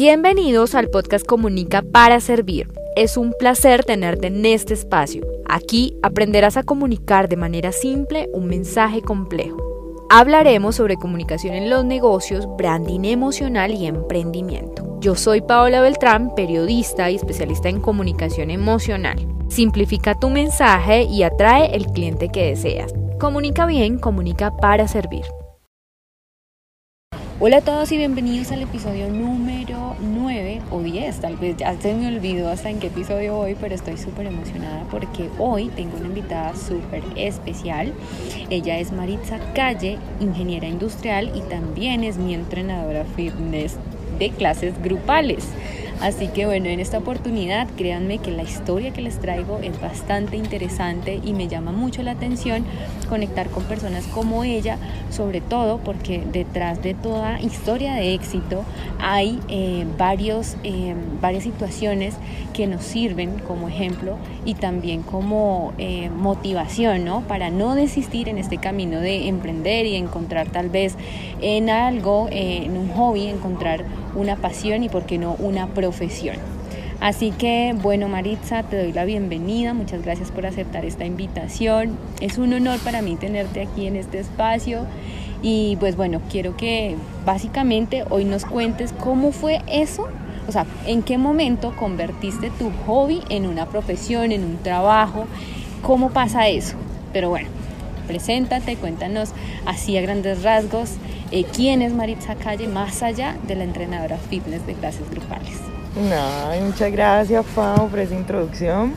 Bienvenidos al podcast Comunica para Servir. Es un placer tenerte en este espacio. Aquí aprenderás a comunicar de manera simple un mensaje complejo. Hablaremos sobre comunicación en los negocios, branding emocional y emprendimiento. Yo soy Paola Beltrán, periodista y especialista en comunicación emocional. Simplifica tu mensaje y atrae el cliente que deseas. Comunica bien, comunica para servir. Hola a todos y bienvenidos al episodio número 9 o 10, tal vez ya se me olvidó hasta en qué episodio voy, pero estoy súper emocionada porque hoy tengo una invitada súper especial. Ella es Maritza Calle, ingeniera industrial y también es mi entrenadora fitness de clases grupales. Así que bueno, en esta oportunidad créanme que la historia que les traigo es bastante interesante y me llama mucho la atención conectar con personas como ella, sobre todo porque detrás de toda historia de éxito hay eh, varios, eh, varias situaciones que nos sirven como ejemplo y también como eh, motivación, ¿no? Para no desistir en este camino de emprender y encontrar tal vez en algo, en un hobby, encontrar una pasión y por qué no una profesión. Así que bueno Maritza, te doy la bienvenida, muchas gracias por aceptar esta invitación. Es un honor para mí tenerte aquí en este espacio y pues bueno, quiero que básicamente hoy nos cuentes cómo fue eso, o sea, en qué momento convertiste tu hobby en una profesión, en un trabajo, cómo pasa eso. Pero bueno, preséntate, cuéntanos así a grandes rasgos eh, quién es Maritza Calle más allá de la entrenadora fitness de clases grupales. Muchas gracias Pau por esa introducción.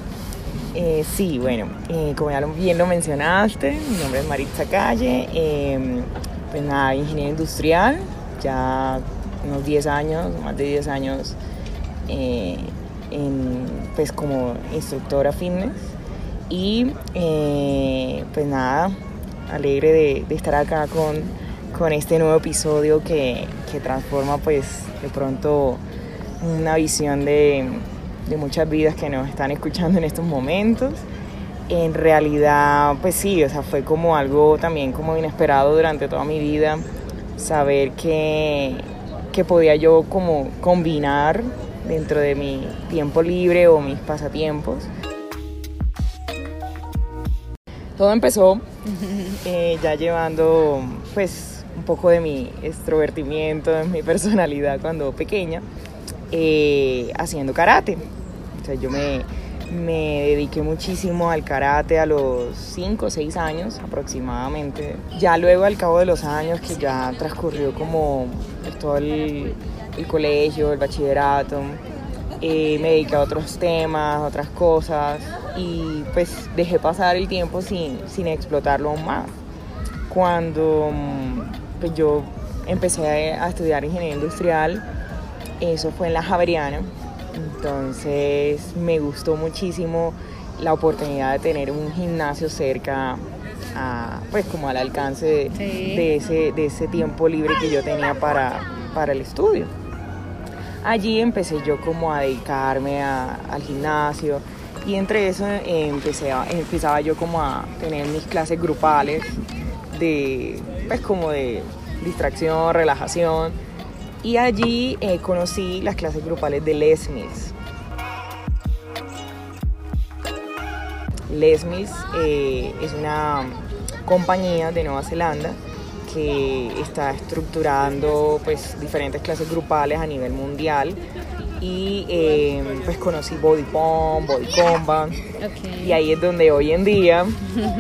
Eh, sí, bueno, eh, como ya bien lo mencionaste, mi nombre es Maritza Calle, em, pues nada, ingeniero industrial, ya unos 10 años, más de 10 años, pues como instructora fitness y pues nada, alegre de estar acá con con este nuevo episodio que, que transforma pues de pronto una visión de, de, muchas vidas que nos están escuchando en estos momentos. En realidad, pues sí, o sea, fue como algo también como inesperado durante toda mi vida, saber que, que podía yo como combinar dentro de mi tiempo libre o mis pasatiempos. Todo empezó eh, ya llevando pues poco de mi extrovertimiento, de mi personalidad cuando pequeña, eh, haciendo karate. O sea, yo me, me dediqué muchísimo al karate a los 5 o 6 años aproximadamente. Ya luego al cabo de los años que ya transcurrió como todo el, el colegio, el bachillerato, eh, me dediqué a otros temas, otras cosas y pues dejé pasar el tiempo sin, sin explotarlo aún más. Cuando pues yo empecé a estudiar ingeniería industrial, eso fue en la Javeriana, entonces me gustó muchísimo la oportunidad de tener un gimnasio cerca, pues como al alcance de, ese, de ese tiempo libre que yo tenía para, para el estudio. Allí empecé yo como a dedicarme al gimnasio y entre eso empecé empezaba yo como a tener mis clases grupales de, pues como de distracción, relajación. Y allí eh, conocí las clases grupales de Les Mills. Les Mills eh, es una compañía de Nueva Zelanda que está estructurando pues diferentes clases grupales a nivel mundial y eh, pues conocí Body Pump, Body Combat y ahí es donde hoy en día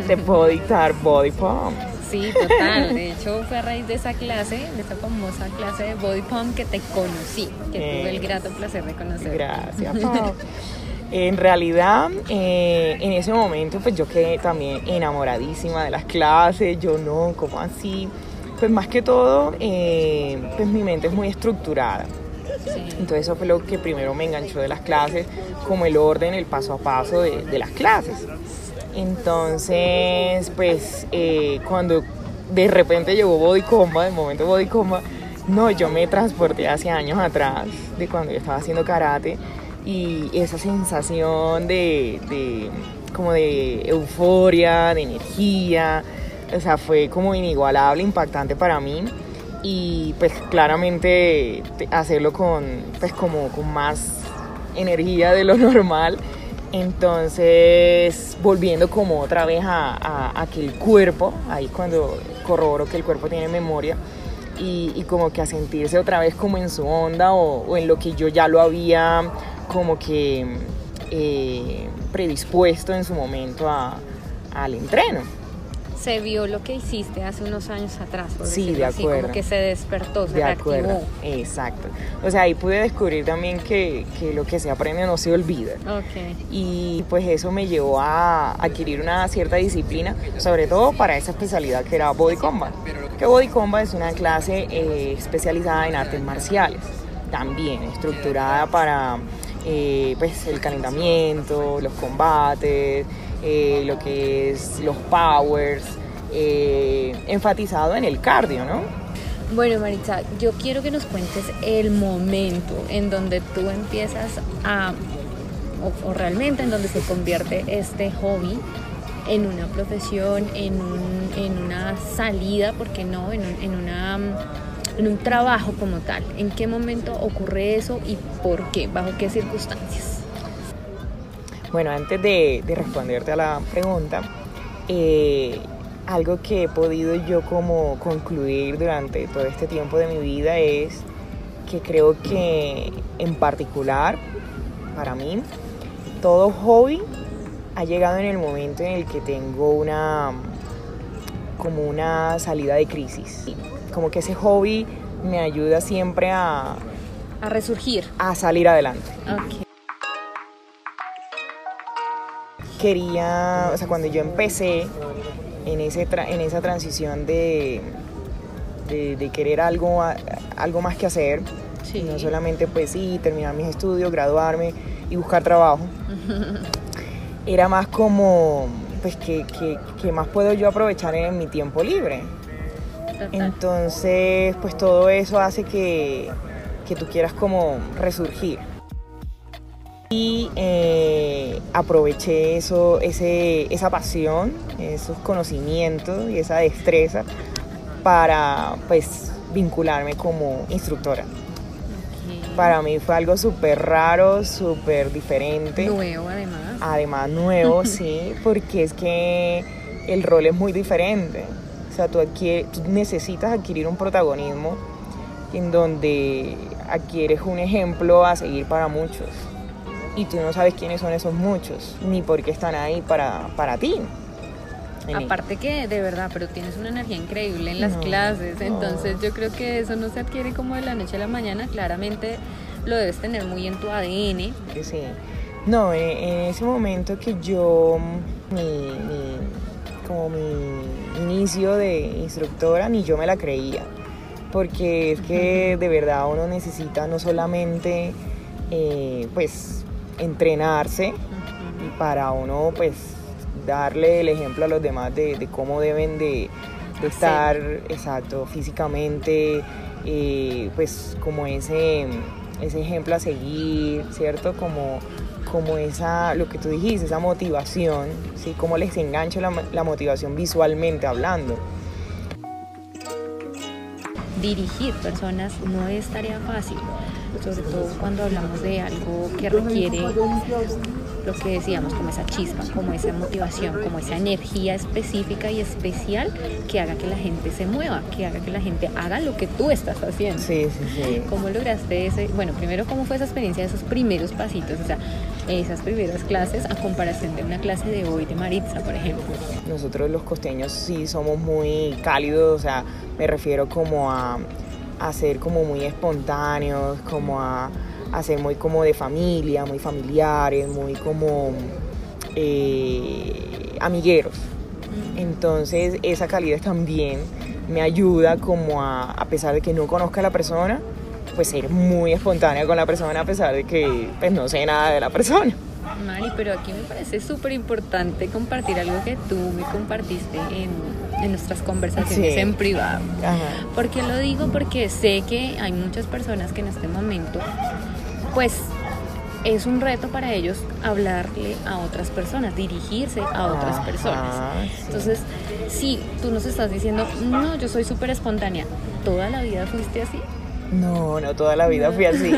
te puedo dictar Body Pump. Sí, total. De hecho, fue a raíz de esa clase, de esa famosa clase de Body Pump que te conocí, que tuve el grato placer de conocer. Gracias, En realidad, eh, en ese momento, pues yo quedé también enamoradísima de las clases. Yo no, ¿cómo así? Pues más que todo, eh, pues mi mente es muy estructurada. Entonces eso fue lo que primero me enganchó de las clases, como el orden, el paso a paso de, de las clases. Entonces, pues eh, cuando de repente llegó Body Combat, el momento Body Combat, no, yo me transporté hace años atrás, de cuando yo estaba haciendo karate, y esa sensación de, de como de euforia, de energía, o sea, fue como inigualable, impactante para mí. y pues claramente hacerlo con pues como con más energía de lo normal entonces volviendo como otra vez a, que el cuerpo ahí cuando corroboro que el cuerpo tiene memoria y, como que a sentirse otra vez como en su onda o, en lo que yo ya lo había como que eh, predispuesto en su momento al entreno se vio lo que hiciste hace unos años atrás, por sí, de acuerdo. como que se despertó, se de Acuerdo. Exacto. O sea, ahí pude descubrir también que, que, lo que se aprende no se olvida. Okay. Y pues eso me llevó a adquirir una cierta disciplina, sobre todo para esa especialidad que era Body Combat. Que Body Combat es una clase eh, especializada en artes marciales, también estructurada para eh, pues el calentamiento, los combates, eh, lo que es los powers, eh, enfatizado en el cardio, ¿no? Bueno, Maritza, yo quiero que nos cuentes el momento en donde tú empiezas a, o, realmente en donde se convierte este hobby en una profesión, en, una salida, ¿por qué no? En, una, en un trabajo como tal. ¿En qué momento ocurre eso y por qué? ¿Bajo qué circunstancias? Bueno, antes de, responderte a la pregunta, eh, algo que he podido yo como concluir durante todo este tiempo de mi vida es que creo que en particular, para mí, todo hobby ha llegado en el momento en el que tengo una como una salida de crisis. Como que ese hobby me ayuda siempre a... A resurgir. A salir adelante. Okay quería, o sea, cuando yo empecé en, ese en esa transición de, de, querer algo, algo más que hacer, no solamente pues sí, terminar mis estudios, graduarme y buscar trabajo, era más como, pues, que, que, más puedo yo aprovechar en mi tiempo libre. Entonces, pues todo eso hace que, que tú quieras como resurgir y eh, aproveché eso, ese, esa pasión, esos conocimientos y esa destreza para pues vincularme como instructora. Para mí fue algo súper raro, súper diferente. Nuevo además. Además nuevo, sí, porque es que el rol es muy diferente. O sea, tú, tú necesitas adquirir un protagonismo en donde adquieres un ejemplo a seguir para muchos y tú no sabes quiénes son esos muchos, ni por qué están ahí para, para ti. Aparte que de verdad, pero tienes una energía increíble en las clases, entonces yo creo que eso no se adquiere como de la noche a la mañana, claramente lo debes tener muy en tu ADN. Sí, no, en, ese momento que yo, mi, como mi inicio de instructora, ni yo me la creía, porque es que de verdad uno necesita no solamente, eh, pues, entrenarse para uno pues darle el ejemplo a los demás de, cómo deben de, estar exacto físicamente eh, pues como ese ese ejemplo a seguir cierto como como esa lo que tú dijiste esa motivación sí cómo les engancha la, la motivación visualmente hablando. Dirigir personas no es tarea fácil sobre todo cuando hablamos de algo que requiere lo que decíamos, como esa chispa, como esa motivación, como esa energía específica y especial que haga que la gente se mueva, que haga que la gente haga lo que tú estás haciendo. Sí, sí, sí. ¿Cómo lograste ese? Bueno, primero, ¿cómo fue esa experiencia de esos primeros pasitos? O sea, esas primeras clases a comparación de una clase de hoy de Maritza, por ejemplo. Nosotros los costeños sí somos muy cálidos, o sea, me refiero como a a ser como muy espontáneos, como a, ser muy como de familia, muy familiares, muy como eh, amigueros. Entonces esa calidad también me ayuda como a, a pesar de que no conozca a la persona, pues ser muy espontánea con la persona a pesar de que pues, no sé nada de la persona. Mari, pero aquí me parece súper importante compartir algo que tú me compartiste en, nuestras conversaciones en privado. ¿Por qué lo digo? Porque sé que hay muchas personas que en este momento, pues es un reto para ellos hablarle a otras personas, dirigirse a otras personas. Entonces, si tú nos estás diciendo, no, yo soy súper espontánea, toda la vida fuiste así? No, no toda la vida fui así.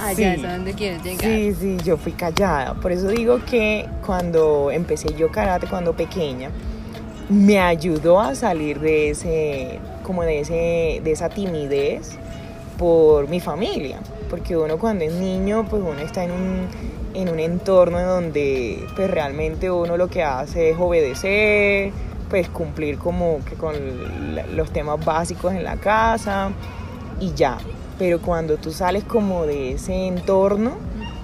Allá sí. es a donde quieres llegar. Sí, sí, yo fui callada. Por eso digo que cuando empecé yo karate, cuando pequeña, me ayudó a salir de ese, como de ese, de esa timidez por mi familia. Porque uno cuando es niño, pues uno está en un, en un entorno donde pues realmente uno lo que hace es obedecer, pues cumplir como que con los temas básicos en la casa y ya. Pero cuando tú sales como de ese entorno,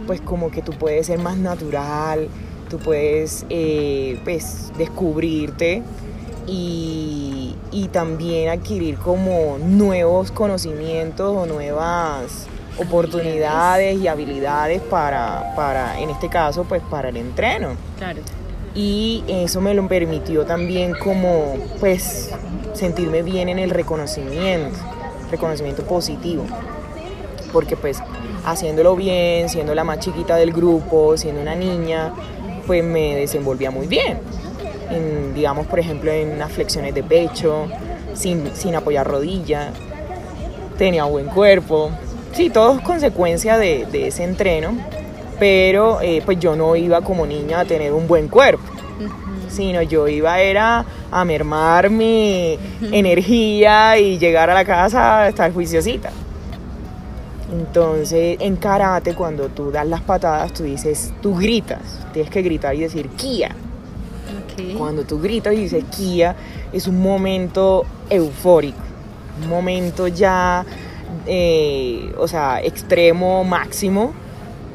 pues como que tú puedes ser más natural, tú puedes eh, pues descubrirte y, y, también adquirir como nuevos conocimientos o nuevas oportunidades y habilidades para, para, en este caso, pues para el entreno. Claro y eso me lo permitió también como pues sentirme bien en el reconocimiento, reconocimiento positivo, porque pues haciéndolo bien, siendo la más chiquita del grupo, siendo una niña, pues me desenvolvía muy bien, digamos por ejemplo en las flexiones de pecho, sin, sin apoyar rodilla, tenía buen cuerpo, sí, todo es consecuencia de, de ese entreno pero eh, pues yo no iba como niña a tener un buen cuerpo, sino yo iba era a mermar mi energía y llegar a la casa a estar juiciosita. Entonces, en karate, cuando tú das las patadas, tú dices, tú gritas, tienes que gritar y decir Kia. Cuando tú gritas y dices Kia, es un momento eufórico, un momento ya, eh, o sea, extremo, máximo,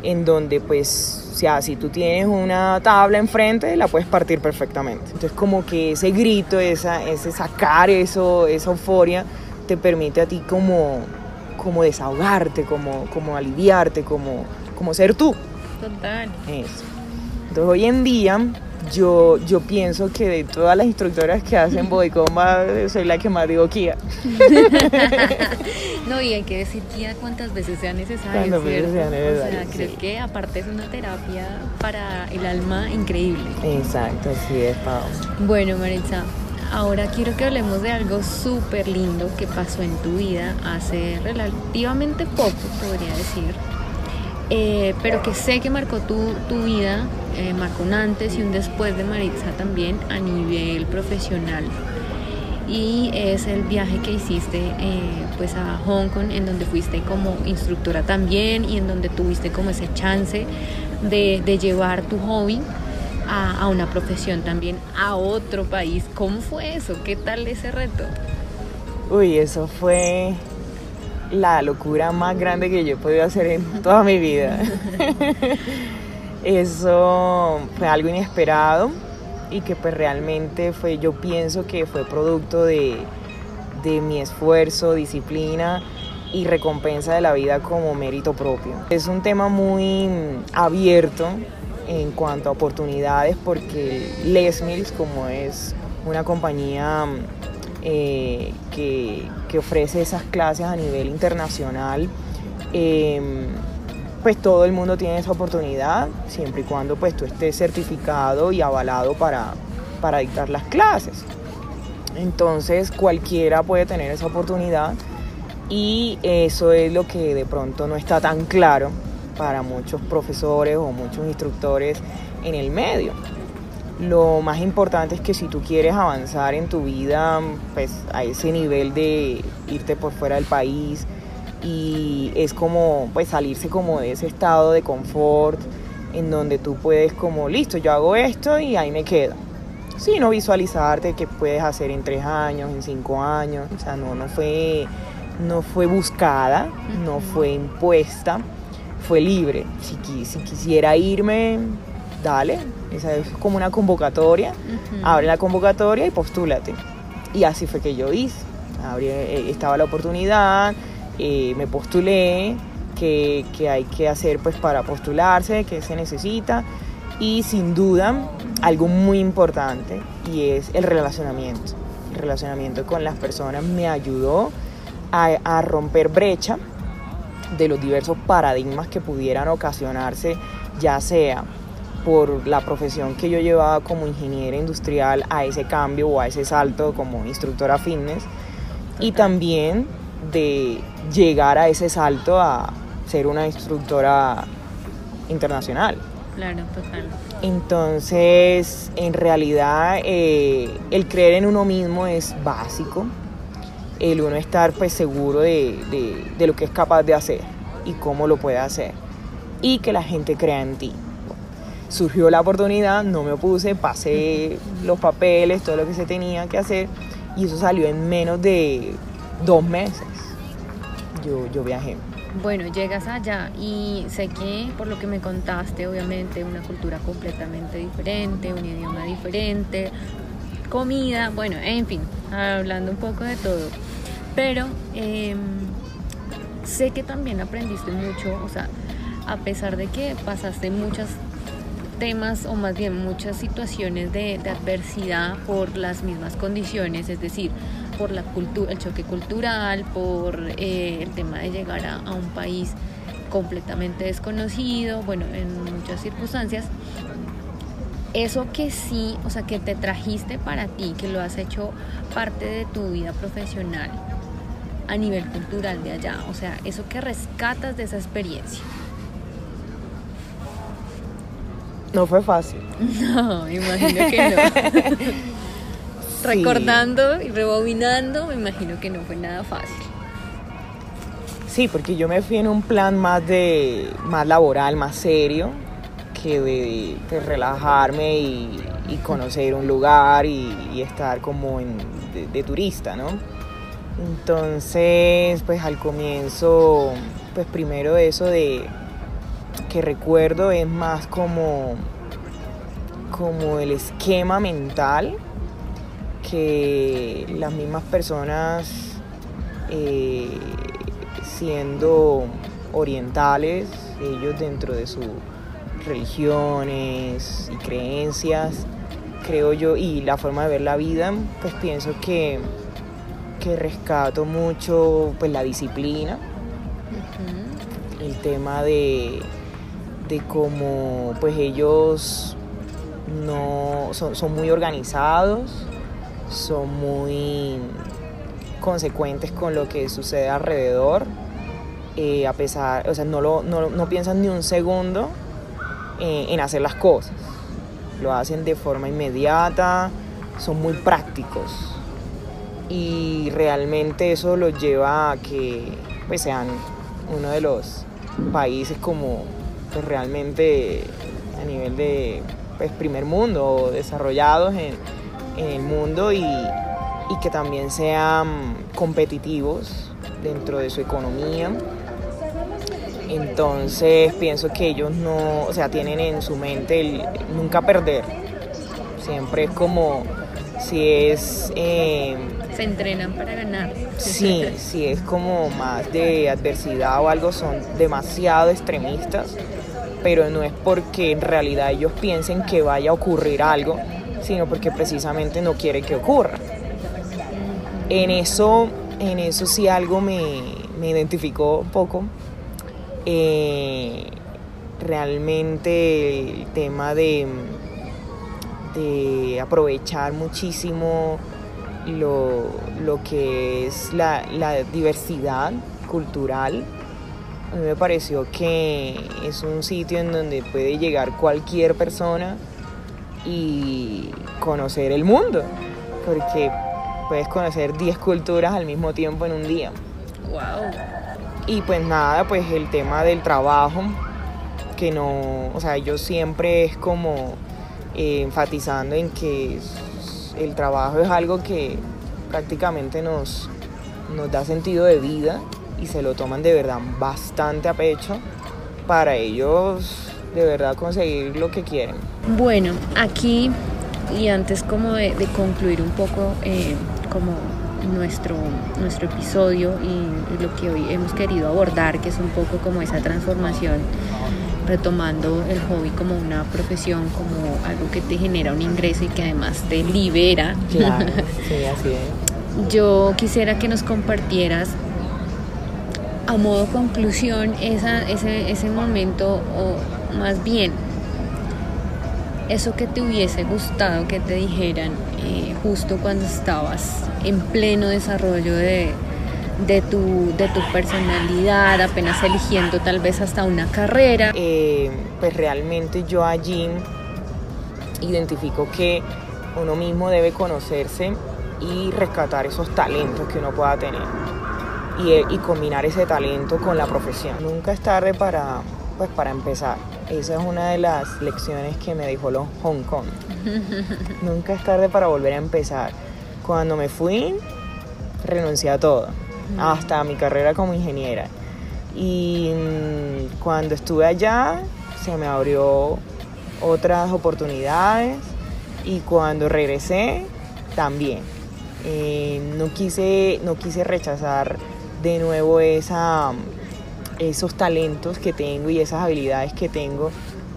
en donde pues, o sea, si tú tienes una tabla enfrente, la puedes partir perfectamente. Entonces como que ese grito, esa, ese sacar eso, esa euforia, te permite a ti como, como desahogarte, como, como aliviarte, como, como ser tú. Total. Eso. Entonces hoy en día yo, yo pienso que de todas las instructoras que hacen body soy la que más digo Kia. no, y hay que decir Kia cuántas veces sea necesario, ¿cierto? Sea necesario, o sea, creo que aparte es una terapia para el alma increíble. Exacto, así es, Pau. Bueno, Maritza, ahora quiero que hablemos de algo súper lindo que pasó en tu vida hace relativamente poco, podría decir. Eh, pero que sé que marcó tu, tu vida, eh, marcó un antes y un después de Maritza también a nivel profesional. Y es el viaje que hiciste eh, pues a Hong Kong, en donde fuiste como instructora también y en donde tuviste como ese chance de, de llevar tu hobby a, a, una profesión también a otro país. ¿Cómo fue eso? ¿Qué tal ese reto? Uy, eso fue la locura más grande que yo he podido hacer en toda mi vida. Eso fue algo inesperado y que pues realmente fue, yo pienso que fue producto de, de mi esfuerzo, disciplina y recompensa de la vida como mérito propio. Es un tema muy abierto en cuanto a oportunidades porque Les Mills, como es una compañía eh, que, ofrece esas clases a nivel internacional, em, pues todo el mundo tiene esa oportunidad, siempre y cuando pues tú estés certificado y avalado para, para dictar las clases. Entonces cualquiera puede tener esa oportunidad y eso es lo que de pronto no está tan claro para muchos profesores o muchos instructores en el medio. Lo más importante es que si tú quieres avanzar en tu vida, pues a ese nivel de irte por fuera del país y es como pues salirse como de ese estado de confort en donde tú puedes como listo, yo hago esto y ahí me quedo. Sí, no visualizarte qué puedes hacer en tres años, en cinco años, o sea, no, no fue, no fue buscada, no fue impuesta, fue libre. Si, si quisiera irme, dale, esa es como una convocatoria, abre la convocatoria y postúlate. Y así fue que yo hice, eh, estaba la oportunidad, eh, me postulé, que, hay que hacer pues para postularse, que se necesita y sin duda algo muy importante y es el relacionamiento. El relacionamiento con las personas me ayudó a, a romper brecha de los diversos paradigmas que pudieran ocasionarse, ya sea por la profesión que yo llevaba como ingeniera industrial a ese cambio o a ese salto como instructora fitness y también de llegar a ese salto a ser una instructora internacional. Claro, total. Entonces, en realidad, eh, el creer en uno mismo es básico. El uno estar pues seguro de, de, de lo que es capaz de hacer y cómo lo puede hacer. Y que la gente crea en ti. Surgió la oportunidad, no me opuse, pasé los papeles, todo lo que se tenía que hacer y eso salió en menos de dos meses. Yo, yo viajé. Bueno, llegas allá y sé que por lo que me contaste, obviamente una cultura completamente diferente, un idioma diferente, comida, bueno, en fin, hablando un poco de todo. Pero eh, sé que también aprendiste mucho, o sea, a pesar de que pasaste muchos temas o más bien muchas situaciones de, adversidad por las mismas condiciones, es decir, por la cultura, el choque cultural, por eh, el tema de llegar a, un país completamente desconocido, bueno, en muchas circunstancias. Eso que sí, o sea, que te trajiste para ti, que lo has hecho parte de tu vida profesional a nivel cultural de allá, o sea, eso que rescatas de esa experiencia. No fue fácil. No, imagino que no. Sí. Recordando y rebobinando, me imagino que no fue nada fácil. Sí, porque yo me fui en un plan más de más laboral, más serio, que de, de relajarme y, y, conocer un lugar y, y estar como en, de, de, turista, ¿no? Entonces, pues al comienzo, pues primero eso de que recuerdo es más como como el esquema mental que las mismas personas eh, siendo orientales, ellos dentro de sus religiones y creencias, creo yo, y la forma de ver la vida, pues pienso que, que rescato mucho pues la disciplina, uh -huh. el tema de, de cómo pues ellos no son, son muy organizados, son muy consecuentes con lo que sucede alrededor. Eh, a pesar, o sea, no, lo, no, no piensan ni un segundo eh, en hacer las cosas. Lo hacen de forma inmediata, son muy prácticos. Y realmente eso los lleva a que pues, sean uno de los países como pues, realmente a nivel de pues, primer mundo, desarrollados en, en el mundo y, y, que también sean competitivos dentro de su economía. Entonces pienso que ellos no, o sea, tienen en su mente el nunca perder. Siempre es como si es... Eh, Se entrenan para ganar. Sí, si es como más de adversidad o algo, son demasiado extremistas, pero no es porque en realidad ellos piensen que vaya a ocurrir algo, sino porque precisamente no quiere que ocurra. En eso, en eso sí algo me, me identificó un poco. Eh, realmente el tema de, de aprovechar muchísimo lo, lo que es la, la, diversidad cultural. A mí me pareció que es un sitio en donde puede llegar cualquier persona y conocer el mundo, porque puedes conocer 10 culturas al mismo tiempo en un día. Wow. Y pues nada, pues el tema del trabajo, que no, o sea, yo siempre es como eh, enfatizando en que el trabajo es algo que prácticamente nos, nos da sentido de vida y se lo toman de verdad bastante a pecho para ellos de verdad conseguir lo que quieren. Bueno, aquí y antes como de, de concluir un poco eh, como nuestro, nuestro episodio y lo que hoy hemos querido abordar, que es un poco como esa transformación, retomando el hobby como una profesión, como algo que te genera un ingreso y que además te libera. Claro, sí, así es. Yo quisiera que nos compartieras a modo conclusión esa, ese, ese momento o más bien eso que te hubiese gustado que te dijeran eh, justo cuando estabas en pleno desarrollo de, de, tu, de tu personalidad, apenas eligiendo tal vez hasta una carrera. Eh, pues realmente yo allí identifico que uno mismo debe conocerse y rescatar esos talentos que uno pueda tener y, y combinar ese talento con la profesión. Nunca es tarde para, pues, para empezar. Esa es una de las lecciones que me dejó los Hong Kong. Nunca es tarde para volver a empezar. Cuando me fui, renuncié a todo, hasta mi carrera como ingeniera. Y mm, cuando estuve allá, se me abrió otras oportunidades y cuando regresé, también. Eh, no, quise, no quise rechazar de nuevo esa, esos talentos que tengo y esas habilidades que tengo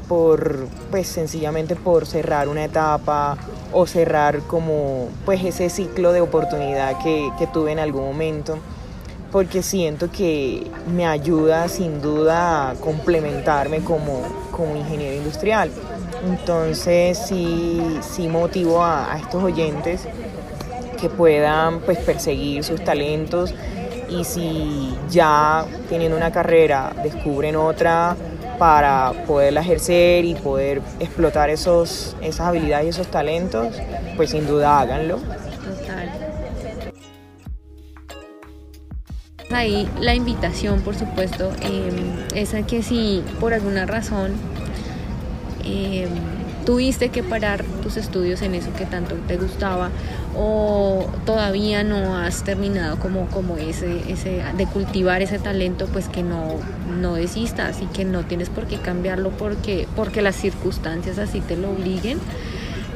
por pues sencillamente por cerrar una etapa o cerrar como pues ese ciclo de oportunidad que, que tuve en algún momento porque siento que me ayuda sin duda a complementarme como, como ingeniero industrial. Entonces sí, sí motivo a, estos oyentes que puedan pues perseguir sus talentos y si ya teniendo una carrera descubren otra para poderla ejercer y poder explotar esos, esas habilidades y esos talentos, pues sin duda háganlo. Ahí la invitación, por supuesto, eh, es a que si por alguna razón eh, tuviste que parar tus estudios en eso que tanto te gustaba o todavía no has terminado como, como ese, ese de cultivar ese talento, pues que no, no desistas y que no tienes por qué cambiarlo porque, porque las circunstancias así te lo obliguen.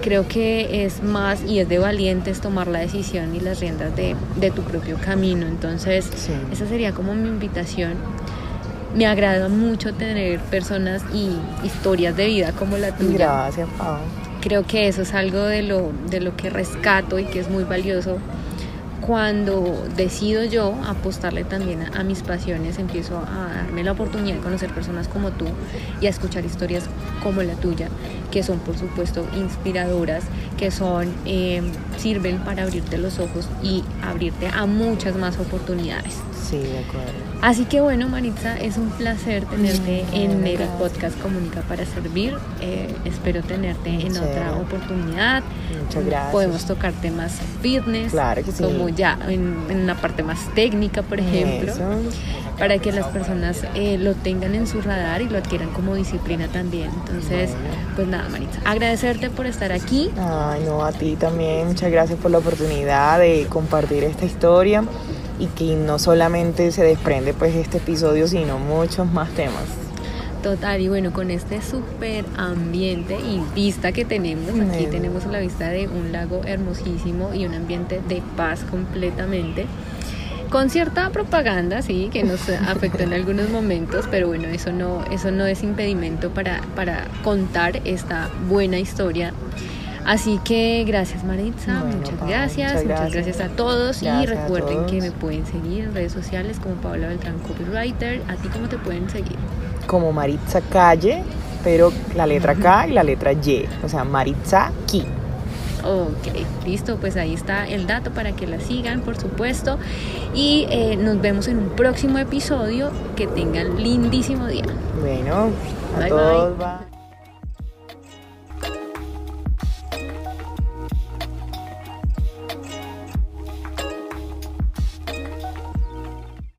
Creo que es más y es de valientes tomar la decisión y las riendas de, de tu propio camino. Entonces, Sí. esa sería como mi invitación. Me agrada mucho tener personas y historias de vida como la tuya. Gracias, Pau. Creo que eso es algo de lo, de lo que rescato y que es muy valioso. Cuando decido yo apostarle también a, a mis pasiones, empiezo a darme la oportunidad de conocer personas como tú y a escuchar historias como la tuya, que son por supuesto inspiradoras, que son eh, sirven para abrirte los ojos y abrirte a muchas más oportunidades. Sí, de acuerdo. Así que bueno, Maritza, es un placer tenerte en el podcast Comunica para Servir. Eh, espero tenerte en otra oportunidad. Muchas gracias. Podemos tocar temas fitness, Claro que sí. como ya en, en una parte más técnica, por ejemplo, Eso. para que las personas eh, lo tengan en su radar y lo adquieran como disciplina también. Entonces, Bueno. Pues nada, Maritza, agradecerte por estar aquí. Ay, no, a ti también. Muchas gracias por la oportunidad de compartir esta historia y que no solamente se desprende pues este episodio, sino muchos más temas. Total, y bueno, con este súper ambiente y vista que tenemos, aquí tenemos la vista de un lago hermosísimo y un ambiente de paz completamente. Con cierta propaganda, sí, que nos afectó en algunos momentos, pero bueno, eso no, eso no es impedimento para, para contar esta buena historia. Así que gracias Maritza, Bueno, muchas gracias, muchas muchas gracias. a todos y Gracias recuerden que me pueden seguir en redes sociales como Paola Beltrán Copywriter. ¿A ti cómo te pueden seguir? Como Maritza Calle, pero la letra K y la letra Y. O sea, Maritza Ki. Ok, listo, pues ahí está el dato para que la sigan, por supuesto. Y eh, nos vemos en un próximo episodio. Que tengan lindísimo día. Bueno, a Bye, todos. bye. bye.